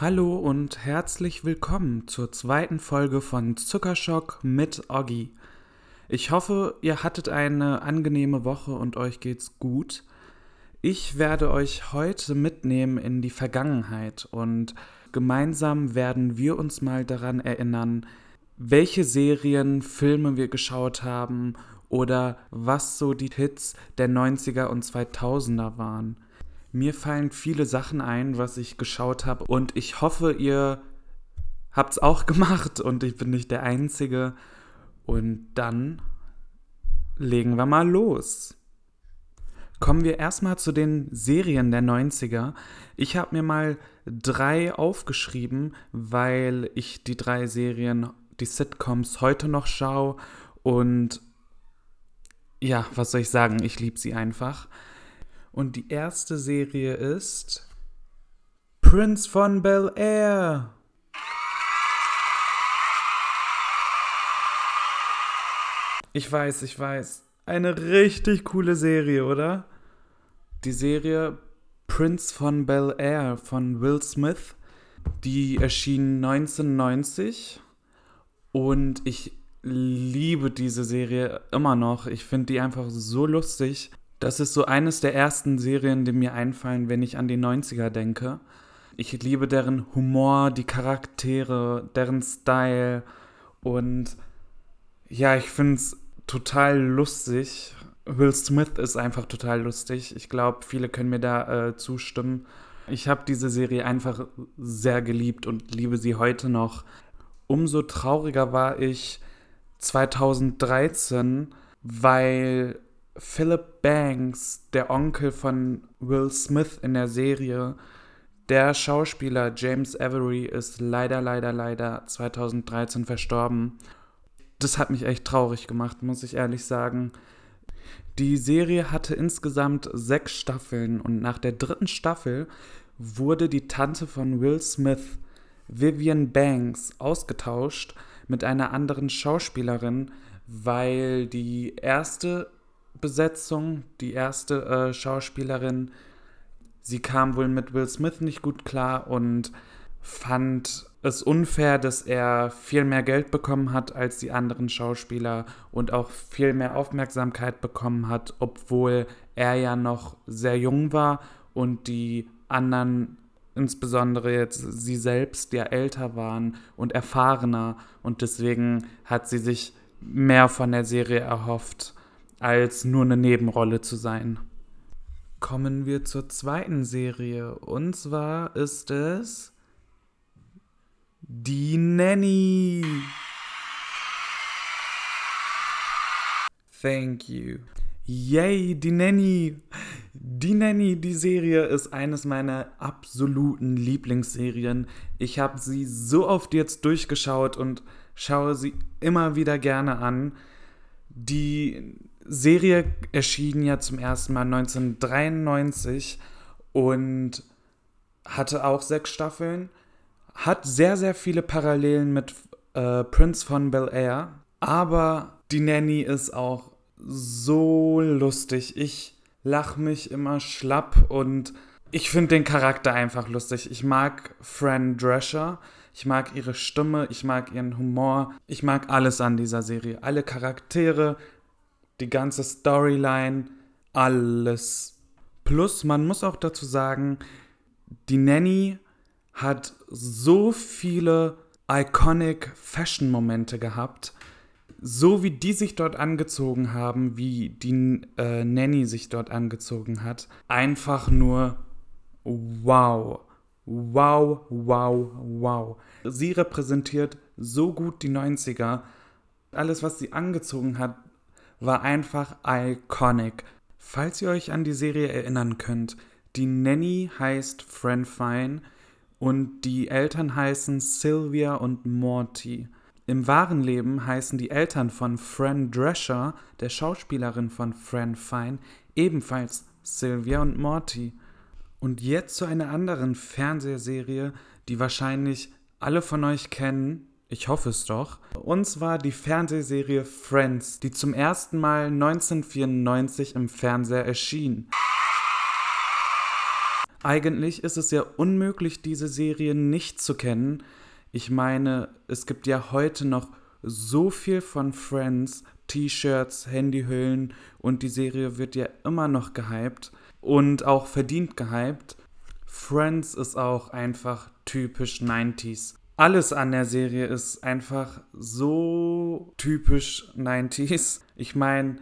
Hallo und herzlich willkommen zur zweiten Folge von Zuckerschock mit Oggi. Ich hoffe, ihr hattet eine angenehme Woche und euch geht's gut. Ich werde euch heute mitnehmen in die Vergangenheit und gemeinsam werden wir uns mal daran erinnern, welche Serien, Filme wir geschaut haben oder was so die Hits der 90er und 2000er waren. Mir fallen viele Sachen ein, was ich geschaut habe und ich hoffe, ihr habt es auch gemacht und ich bin nicht der Einzige. Und dann legen wir mal los. Kommen wir erstmal zu den Serien der 90er. Ich habe mir mal drei aufgeschrieben, weil ich die drei Serien, die Sitcoms heute noch schaue und ja, was soll ich sagen, ich liebe sie einfach. Und die erste Serie ist Prince von Bel Air. Ich weiß, ich weiß. Eine richtig coole Serie, oder? Die Serie Prince von Bel Air von Will Smith, die erschien 1990 und ich liebe diese Serie immer noch. Ich finde die einfach so lustig. Das ist so eines der ersten Serien, die mir einfallen, wenn ich an die 90er denke. Ich liebe deren Humor, die Charaktere, deren Style und ja, ich finde es total lustig. Will Smith ist einfach total lustig. Ich glaube, viele können mir da äh, zustimmen. Ich habe diese Serie einfach sehr geliebt und liebe sie heute noch. Umso trauriger war ich 2013, weil Philip Banks, der Onkel von Will Smith in der Serie, der Schauspieler James Avery ist leider, leider, leider 2013 verstorben. Das hat mich echt traurig gemacht, muss ich ehrlich sagen. Die Serie hatte insgesamt sechs Staffeln und nach der dritten Staffel wurde die Tante von Will Smith, Vivian Banks, ausgetauscht mit einer anderen Schauspielerin, weil die erste Besetzung, die erste äh, Schauspielerin, sie kam wohl mit Will Smith nicht gut klar und fand es unfair, dass er viel mehr Geld bekommen hat als die anderen Schauspieler und auch viel mehr Aufmerksamkeit bekommen hat, obwohl er ja noch sehr jung war und die anderen, insbesondere jetzt sie selbst, ja älter waren und erfahrener. Und deswegen hat sie sich mehr von der Serie erhofft als nur eine Nebenrolle zu sein. Kommen wir zur zweiten Serie. Und zwar ist es Die Nanny. Thank you. Yay, die Nanny. Die Nanny, die Serie ist eines meiner absoluten Lieblingsserien. Ich habe sie so oft jetzt durchgeschaut und schaue sie immer wieder gerne an. Die Serie erschien ja zum ersten Mal 1993 und hatte auch sechs Staffeln. Hat sehr, sehr viele Parallelen mit äh, Prince von Bel Air. Aber die Nanny ist auch so lustig. Ich lache mich immer schlapp und ich finde den Charakter einfach lustig. Ich mag Fran Drescher. Ich mag ihre Stimme, ich mag ihren Humor, ich mag alles an dieser Serie. Alle Charaktere, die ganze Storyline, alles. Plus, man muss auch dazu sagen, die Nanny hat so viele iconic Fashion-Momente gehabt. So wie die sich dort angezogen haben, wie die äh, Nanny sich dort angezogen hat. Einfach nur wow. Wow, wow, wow. Sie repräsentiert so gut die 90er. Alles, was sie angezogen hat, war einfach iconic. Falls ihr euch an die Serie erinnern könnt, die Nanny heißt Fran Fine und die Eltern heißen Sylvia und Morty. Im wahren Leben heißen die Eltern von Fran Drescher, der Schauspielerin von Fran Fine, ebenfalls Sylvia und Morty. Und jetzt zu einer anderen Fernsehserie, die wahrscheinlich alle von euch kennen, ich hoffe es doch. Und zwar die Fernsehserie Friends, die zum ersten Mal 1994 im Fernseher erschien. Eigentlich ist es ja unmöglich, diese Serie nicht zu kennen. Ich meine, es gibt ja heute noch so viel von Friends, T-Shirts, Handyhüllen und die Serie wird ja immer noch gehypt und auch verdient gehypt. Friends ist auch einfach typisch 90s. Alles an der Serie ist einfach so typisch 90s. Ich meine,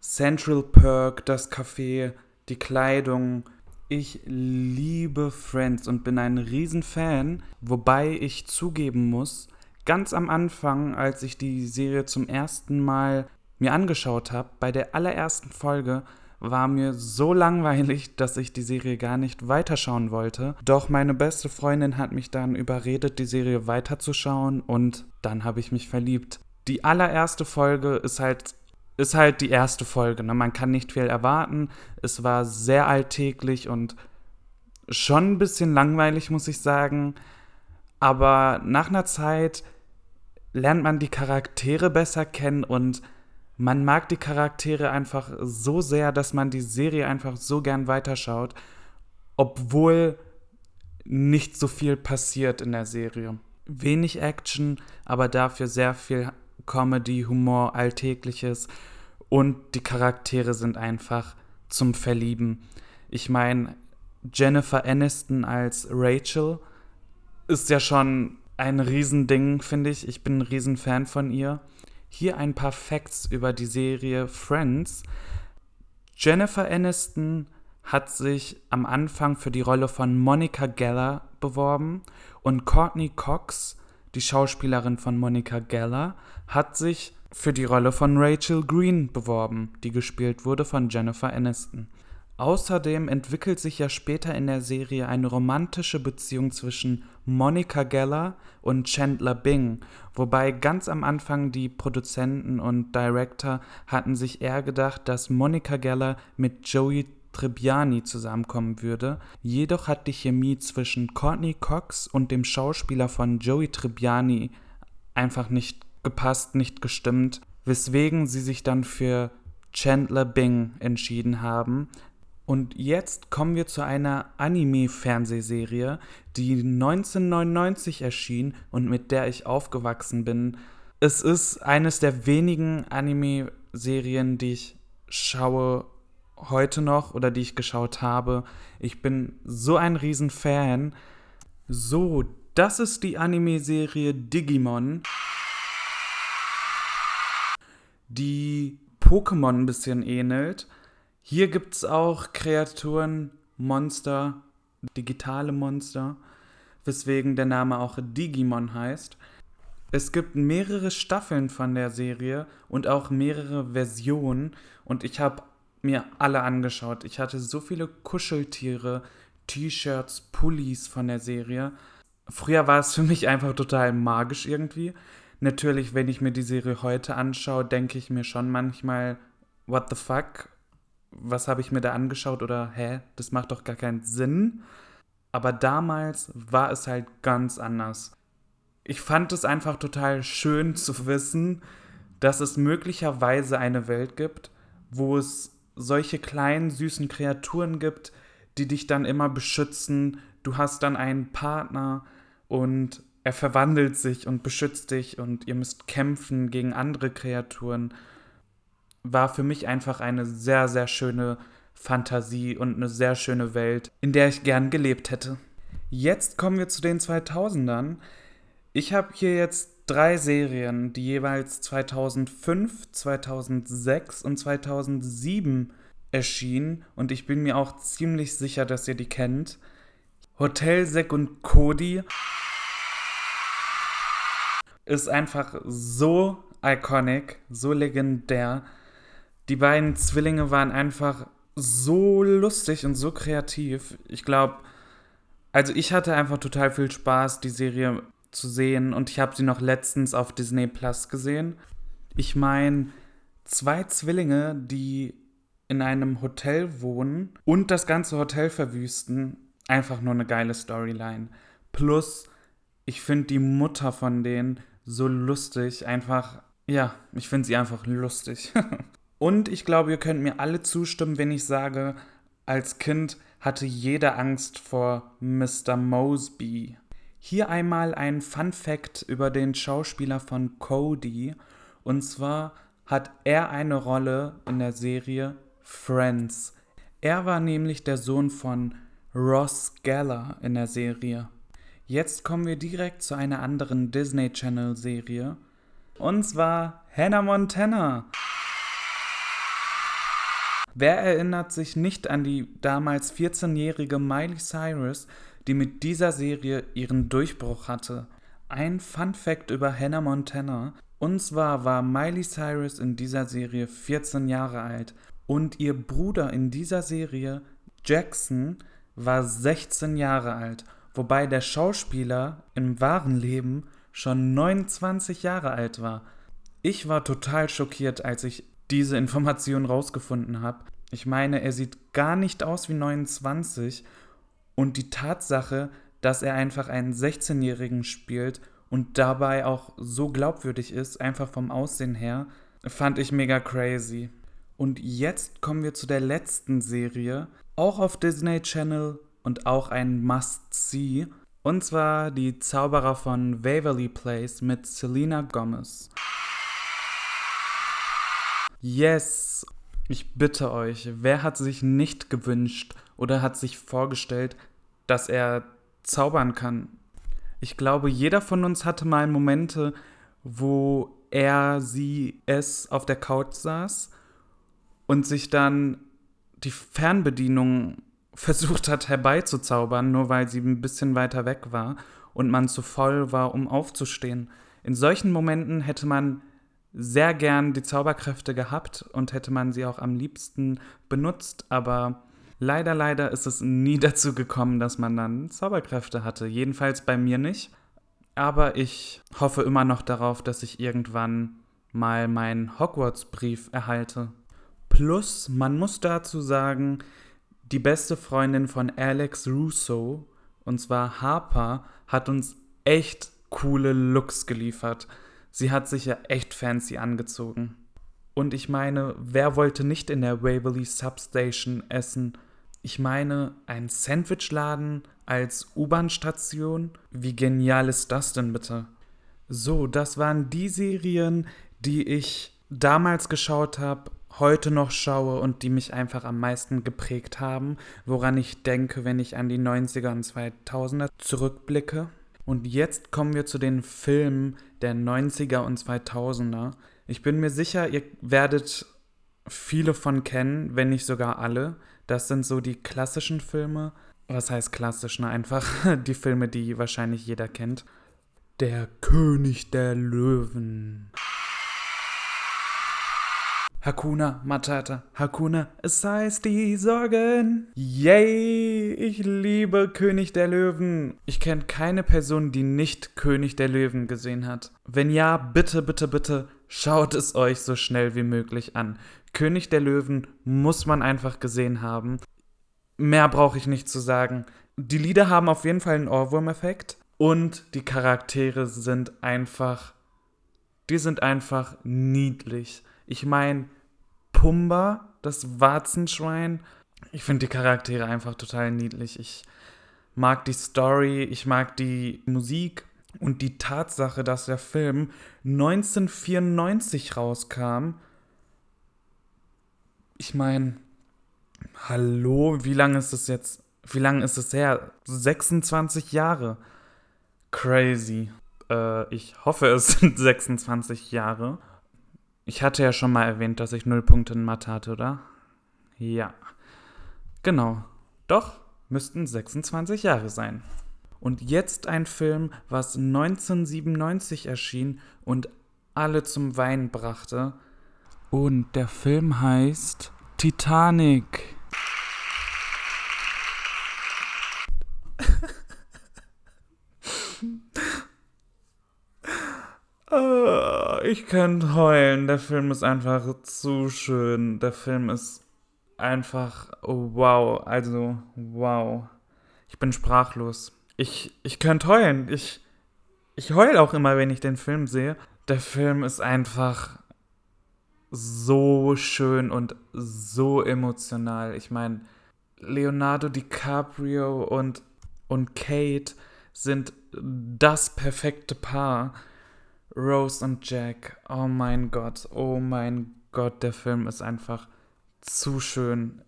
Central Perk, das Café, die Kleidung. Ich liebe Friends und bin ein Riesenfan, wobei ich zugeben muss, ganz am Anfang, als ich die Serie zum ersten Mal mir angeschaut habe, bei der allerersten Folge, war mir so langweilig, dass ich die Serie gar nicht weiterschauen wollte. Doch meine beste Freundin hat mich dann überredet, die Serie weiterzuschauen und dann habe ich mich verliebt. Die allererste Folge ist halt ist halt die erste Folge. Ne? Man kann nicht viel erwarten. Es war sehr alltäglich und schon ein bisschen langweilig, muss ich sagen. Aber nach einer Zeit lernt man die Charaktere besser kennen und man mag die Charaktere einfach so sehr, dass man die Serie einfach so gern weiterschaut, obwohl nicht so viel passiert in der Serie. Wenig Action, aber dafür sehr viel Comedy, Humor, Alltägliches und die Charaktere sind einfach zum Verlieben. Ich meine, Jennifer Aniston als Rachel ist ja schon ein Riesending, finde ich. Ich bin ein Riesenfan von ihr. Hier ein paar Facts über die Serie Friends. Jennifer Aniston hat sich am Anfang für die Rolle von Monica Geller beworben und Courtney Cox, die Schauspielerin von Monica Geller, hat sich für die Rolle von Rachel Green beworben, die gespielt wurde von Jennifer Aniston. Außerdem entwickelt sich ja später in der Serie eine romantische Beziehung zwischen Monica Geller und Chandler Bing, wobei ganz am Anfang die Produzenten und Director hatten sich eher gedacht, dass Monica Geller mit Joey Tribbiani zusammenkommen würde. Jedoch hat die Chemie zwischen Courtney Cox und dem Schauspieler von Joey Tribbiani einfach nicht gepasst, nicht gestimmt, weswegen sie sich dann für Chandler Bing entschieden haben, und jetzt kommen wir zu einer Anime-Fernsehserie, die 1999 erschien und mit der ich aufgewachsen bin. Es ist eines der wenigen Anime-Serien, die ich schaue heute noch oder die ich geschaut habe. Ich bin so ein Riesenfan. So, das ist die Anime-Serie Digimon, die Pokémon ein bisschen ähnelt. Hier gibt es auch Kreaturen, Monster, digitale Monster, weswegen der Name auch Digimon heißt. Es gibt mehrere Staffeln von der Serie und auch mehrere Versionen und ich habe mir alle angeschaut. Ich hatte so viele Kuscheltiere, T-Shirts, Pullis von der Serie. Früher war es für mich einfach total magisch irgendwie. Natürlich, wenn ich mir die Serie heute anschaue, denke ich mir schon manchmal, what the fuck? Was habe ich mir da angeschaut oder hä, das macht doch gar keinen Sinn. Aber damals war es halt ganz anders. Ich fand es einfach total schön zu wissen, dass es möglicherweise eine Welt gibt, wo es solche kleinen, süßen Kreaturen gibt, die dich dann immer beschützen. Du hast dann einen Partner und er verwandelt sich und beschützt dich und ihr müsst kämpfen gegen andere Kreaturen war für mich einfach eine sehr, sehr schöne Fantasie und eine sehr schöne Welt, in der ich gern gelebt hätte. Jetzt kommen wir zu den 2000ern. Ich habe hier jetzt drei Serien, die jeweils 2005, 2006 und 2007 erschienen und ich bin mir auch ziemlich sicher, dass ihr die kennt. Hotel Zack und Cody ist einfach so iconic, so legendär. Die beiden Zwillinge waren einfach so lustig und so kreativ. Ich glaube, also ich hatte einfach total viel Spaß, die Serie zu sehen und ich habe sie noch letztens auf Disney Plus gesehen. Ich meine, zwei Zwillinge, die in einem Hotel wohnen und das ganze Hotel verwüsten, einfach nur eine geile Storyline. Plus, ich finde die Mutter von denen so lustig, einfach, ja, ich finde sie einfach lustig. Und ich glaube, ihr könnt mir alle zustimmen, wenn ich sage, Als Kind hatte jeder Angst vor Mr. Mosby. Hier einmal ein Fun Fact über den Schauspieler von Cody. Und zwar hat er eine Rolle in der Serie Friends. Er war nämlich der Sohn von Ross Geller in der Serie. Jetzt kommen wir direkt zu einer anderen Disney Channel Serie. Und zwar Hannah Montana. Wer erinnert sich nicht an die damals 14-jährige Miley Cyrus, die mit dieser Serie ihren Durchbruch hatte? Ein Fun Fact über Hannah Montana. Und zwar war Miley Cyrus in dieser Serie 14 Jahre alt und ihr Bruder in dieser Serie, Jackson, war 16 Jahre alt, wobei der Schauspieler im wahren Leben schon 29 Jahre alt war. Ich war total schockiert, als ich diese Information rausgefunden habe. Ich meine, er sieht gar nicht aus wie 29 und die Tatsache, dass er einfach einen 16-Jährigen spielt und dabei auch so glaubwürdig ist, einfach vom Aussehen her, fand ich mega crazy. Und jetzt kommen wir zu der letzten Serie, auch auf Disney Channel und auch ein Must-See. Und zwar die Zauberer von Waverly Place mit Selena Gomez. Yes! Ich bitte euch, wer hat sich nicht gewünscht oder hat sich vorgestellt, dass er zaubern kann? Ich glaube, jeder von uns hatte mal Momente, wo er, sie, es auf der Couch saß und sich dann die Fernbedienung versucht hat herbeizuzaubern, nur weil sie ein bisschen weiter weg war und man zu voll war, um aufzustehen. In solchen Momenten hätte man sehr gern die Zauberkräfte gehabt und hätte man sie auch am liebsten benutzt, aber leider, leider ist es nie dazu gekommen, dass man dann Zauberkräfte hatte. Jedenfalls bei mir nicht. Aber ich hoffe immer noch darauf, dass ich irgendwann mal meinen Hogwarts-Brief erhalte. Plus, man muss dazu sagen, die beste Freundin von Alex Russo, und zwar Harper, hat uns echt coole Looks geliefert. Sie hat sich ja echt fancy angezogen. Und ich meine, wer wollte nicht in der Waverly Substation essen? Ich meine, ein Sandwichladen als U-Bahn-Station? Wie genial ist das denn bitte? So, das waren die Serien, die ich damals geschaut habe, heute noch schaue und die mich einfach am meisten geprägt haben, woran ich denke, wenn ich an die 90er und 2000er zurückblicke. Und jetzt kommen wir zu den Filmen der 90er und 2000er. Ich bin mir sicher, ihr werdet viele von kennen, wenn nicht sogar alle. Das sind so die klassischen Filme. Was heißt klassisch? Ne? Einfach die Filme, die wahrscheinlich jeder kennt. Der König der Löwen. Hakuna Matata, Hakuna, es heißt die Sorgen. Yay, ich liebe König der Löwen. Ich kenne keine Person, die nicht König der Löwen gesehen hat. Wenn ja, bitte, bitte, bitte, schaut es euch so schnell wie möglich an. König der Löwen muss man einfach gesehen haben. Mehr brauche ich nicht zu sagen. Die Lieder haben auf jeden Fall einen Ohrwurm-Effekt und die Charaktere sind einfach, die sind einfach niedlich. Ich meine, Pumba, das Warzenschwein. Ich finde die Charaktere einfach total niedlich. Ich mag die Story, ich mag die Musik und die Tatsache, dass der Film 1994 rauskam. Ich meine, hallo, wie lange ist es jetzt? Wie lange ist es her? 26 Jahre. Crazy. Äh, ich hoffe, es sind 26 Jahre. Ich hatte ja schon mal erwähnt, dass ich null Punkte in Mathe hatte, oder? Ja. Genau. Doch, müssten 26 Jahre sein. Und jetzt ein Film, was 1997 erschien und alle zum Weinen brachte. Und der Film heißt Titanic. Ich könnte heulen. Der Film ist einfach zu schön. Der Film ist einfach wow. Also wow. Ich bin sprachlos. Ich, ich könnte heulen. Ich, ich heule auch immer, wenn ich den Film sehe. Der Film ist einfach so schön und so emotional. Ich meine, Leonardo DiCaprio und, und Kate sind das perfekte Paar. Rose und Jack. Oh mein Gott, oh mein Gott, der Film ist einfach zu schön.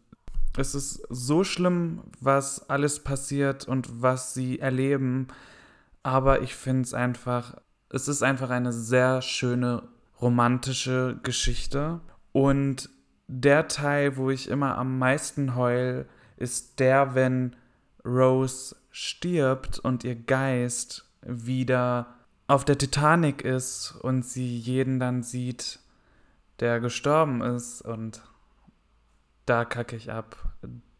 Es ist so schlimm, was alles passiert und was sie erleben. Aber ich finde es einfach, es ist einfach eine sehr schöne romantische Geschichte. Und der Teil, wo ich immer am meisten heul, ist der, wenn Rose stirbt und ihr Geist wieder auf der Titanic ist und sie jeden dann sieht, der gestorben ist und da kacke ich ab.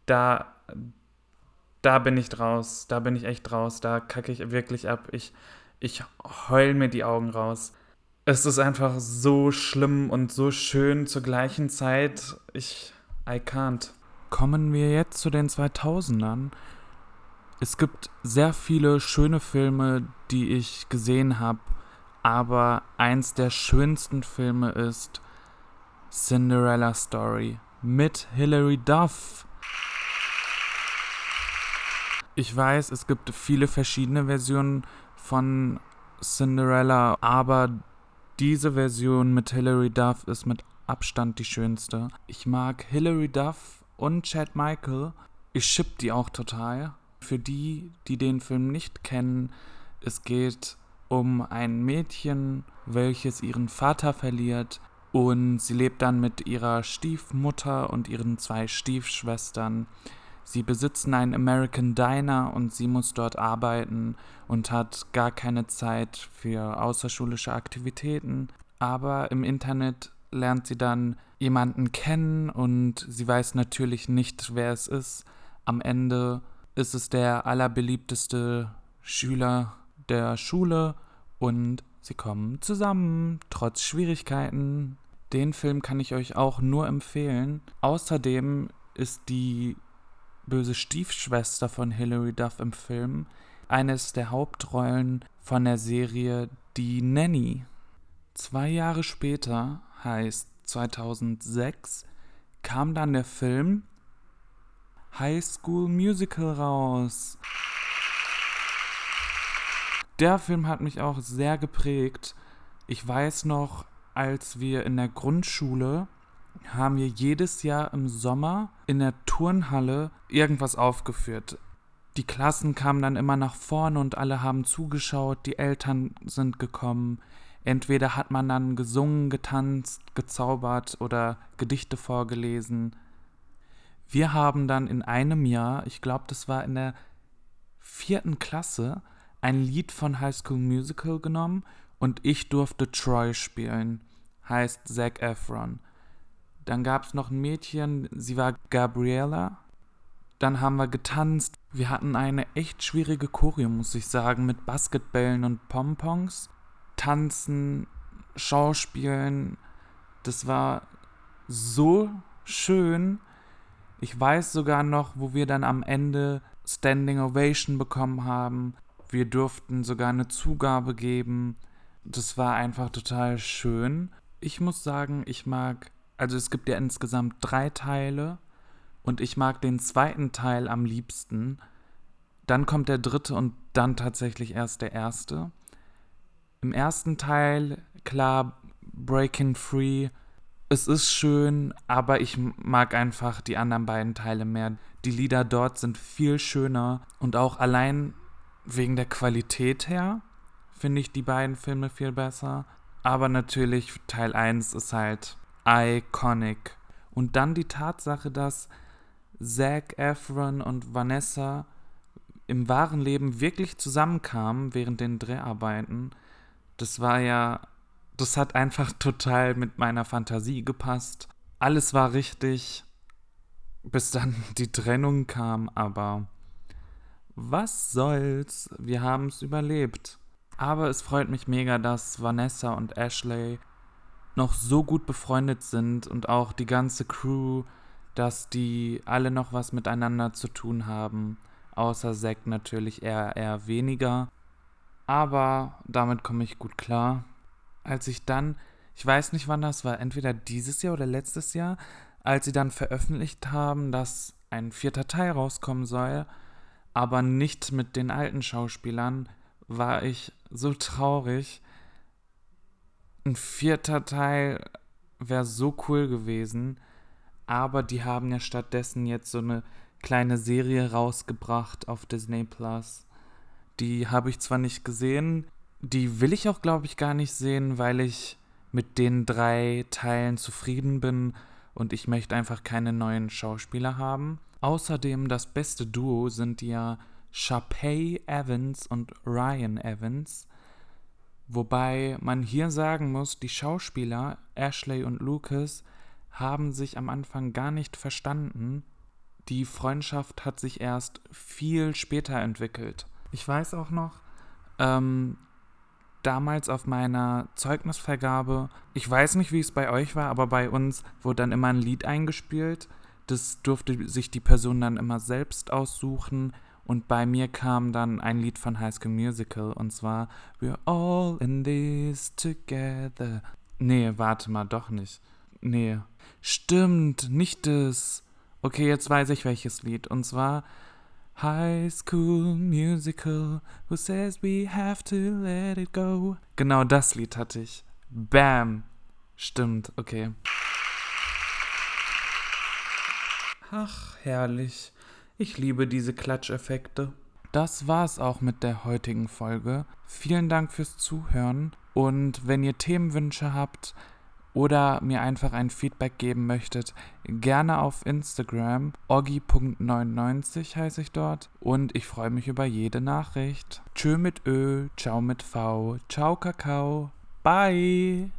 Da, da bin ich draus. Da bin ich echt draus. Da kacke ich wirklich ab. Ich, ich heul mir die Augen raus. Es ist einfach so schlimm und so schön zur gleichen Zeit. Ich, I can't. Kommen wir jetzt zu den 2000ern. Es gibt sehr viele schöne Filme, die ich gesehen habe, aber eins der schönsten Filme ist Cinderella Story mit Hilary Duff. Ich weiß, es gibt viele verschiedene Versionen von Cinderella, aber diese Version mit Hilary Duff ist mit Abstand die schönste. Ich mag Hilary Duff und Chad Michael. Ich ship die auch total. Für die, die den Film nicht kennen, es geht um ein Mädchen, welches ihren Vater verliert und sie lebt dann mit ihrer Stiefmutter und ihren zwei Stiefschwestern. Sie besitzen einen American Diner und sie muss dort arbeiten und hat gar keine Zeit für außerschulische Aktivitäten. Aber im Internet lernt sie dann jemanden kennen und sie weiß natürlich nicht, wer es ist. Am Ende ist es der allerbeliebteste Schüler der Schule und sie kommen zusammen, trotz Schwierigkeiten. Den Film kann ich euch auch nur empfehlen. Außerdem ist die böse Stiefschwester von Hilary Duff im Film eines der Hauptrollen von der Serie Die Nanny. Zwei Jahre später, heißt 2006, kam dann der Film High School Musical raus. Der Film hat mich auch sehr geprägt. Ich weiß noch, als wir in der Grundschule haben wir jedes Jahr im Sommer in der Turnhalle irgendwas aufgeführt. Die Klassen kamen dann immer nach vorne und alle haben zugeschaut, die Eltern sind gekommen. Entweder hat man dann gesungen, getanzt, gezaubert oder Gedichte vorgelesen. Wir haben dann in einem Jahr, ich glaube, das war in der vierten Klasse, ein Lied von High School Musical genommen und ich durfte Troy spielen. Heißt Zac Efron. Dann gab es noch ein Mädchen, sie war Gabriella. Dann haben wir getanzt. Wir hatten eine echt schwierige Choreo, muss ich sagen, mit Basketballen und Pompons. Tanzen, Schauspielen. Das war so schön. Ich weiß sogar noch, wo wir dann am Ende Standing Ovation bekommen haben. Wir durften sogar eine Zugabe geben. Das war einfach total schön. Ich muss sagen, ich mag, also es gibt ja insgesamt drei Teile und ich mag den zweiten Teil am liebsten. Dann kommt der dritte und dann tatsächlich erst der erste. Im ersten Teil, klar, Breaking Free es ist schön, aber ich mag einfach die anderen beiden Teile mehr. Die Lieder dort sind viel schöner und auch allein wegen der Qualität her finde ich die beiden Filme viel besser. Aber natürlich, Teil 1 ist halt iconic. Und dann die Tatsache, dass Zac Efron und Vanessa im wahren Leben wirklich zusammenkamen während den Dreharbeiten. Das war ja das hat einfach total mit meiner Fantasie gepasst. Alles war richtig, bis dann die Trennung kam, aber was soll's, wir haben es überlebt. Aber es freut mich mega, dass Vanessa und Ashley noch so gut befreundet sind und auch die ganze Crew, dass die alle noch was miteinander zu tun haben. Außer Zack natürlich eher, eher weniger. Aber damit komme ich gut klar als ich dann, ich weiß nicht wann das war, entweder dieses Jahr oder letztes Jahr, als sie dann veröffentlicht haben, dass ein vierter Teil rauskommen soll, aber nicht mit den alten Schauspielern, war ich so traurig. Ein vierter Teil wäre so cool gewesen, aber die haben ja stattdessen jetzt so eine kleine Serie rausgebracht auf Disney Plus. Die habe ich zwar nicht gesehen, die will ich auch, glaube ich, gar nicht sehen, weil ich mit den drei Teilen zufrieden bin und ich möchte einfach keine neuen Schauspieler haben. Außerdem das beste Duo sind ja Sharpay Evans und Ryan Evans. Wobei man hier sagen muss, die Schauspieler Ashley und Lucas haben sich am Anfang gar nicht verstanden. Die Freundschaft hat sich erst viel später entwickelt. Ich weiß auch noch, ähm, damals auf meiner Zeugnisvergabe, ich weiß nicht, wie es bei euch war, aber bei uns wurde dann immer ein Lied eingespielt. Das durfte sich die Person dann immer selbst aussuchen. Und bei mir kam dann ein Lied von High School Musical und zwar We're all in this together. Nee, warte mal, doch nicht. Nee. Stimmt, nicht das. Okay, jetzt weiß ich welches Lied. Und zwar High School Musical, who says we have to let it go. Genau das Lied hatte ich. Bam. Stimmt, okay. Ach, herrlich. Ich liebe diese Klatscheffekte. Das war's auch mit der heutigen Folge. Vielen Dank fürs Zuhören und wenn ihr Themenwünsche habt, oder mir einfach ein Feedback geben möchtet, gerne auf Instagram. oggi.99 heiße ich dort und ich freue mich über jede Nachricht. Tschö mit Ö, ciao mit V, ciao Kakao, bye!